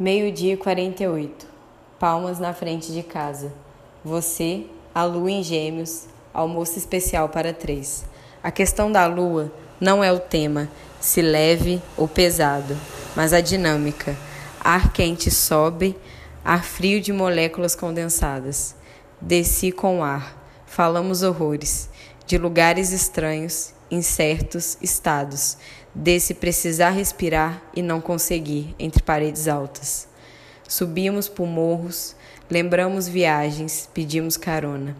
Meio-dia e 48. Palmas na frente de casa. Você, a lua em gêmeos, almoço especial para três. A questão da lua não é o tema, se leve ou pesado, mas a dinâmica. Ar quente sobe, ar frio de moléculas condensadas. Desci com ar, falamos horrores, de lugares estranhos, incertos estados desse precisar respirar e não conseguir entre paredes altas. Subimos por morros, lembramos viagens, pedimos carona.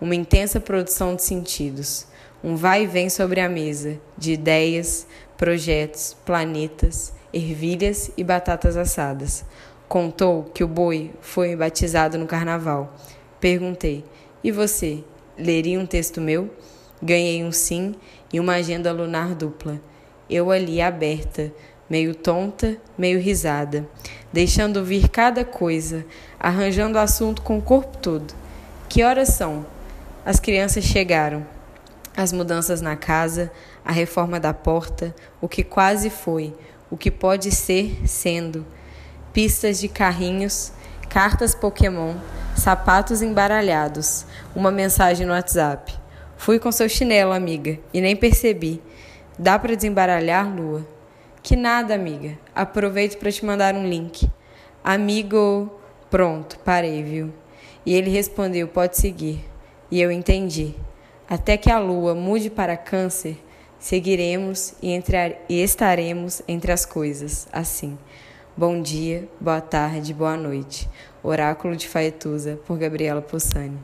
Uma intensa produção de sentidos, um vai e vem sobre a mesa de ideias, projetos, planetas, ervilhas e batatas assadas. Contou que o boi foi batizado no carnaval. Perguntei: E você, leria um texto meu? Ganhei um sim e uma agenda lunar dupla eu ali aberta, meio tonta, meio risada, deixando vir cada coisa, arranjando assunto com o corpo todo. Que horas são? As crianças chegaram. As mudanças na casa, a reforma da porta, o que quase foi, o que pode ser sendo. Pistas de carrinhos, cartas Pokémon, sapatos embaralhados, uma mensagem no WhatsApp. Fui com seu chinelo, amiga, e nem percebi. Dá para desembaralhar, Lua? Que nada, amiga. Aproveito para te mandar um link. Amigo, pronto, parei, viu? E ele respondeu: pode seguir. E eu entendi. Até que a lua mude para Câncer, seguiremos e, e estaremos entre as coisas, assim. Bom dia, boa tarde, boa noite. Oráculo de Faetusa, por Gabriela Possani.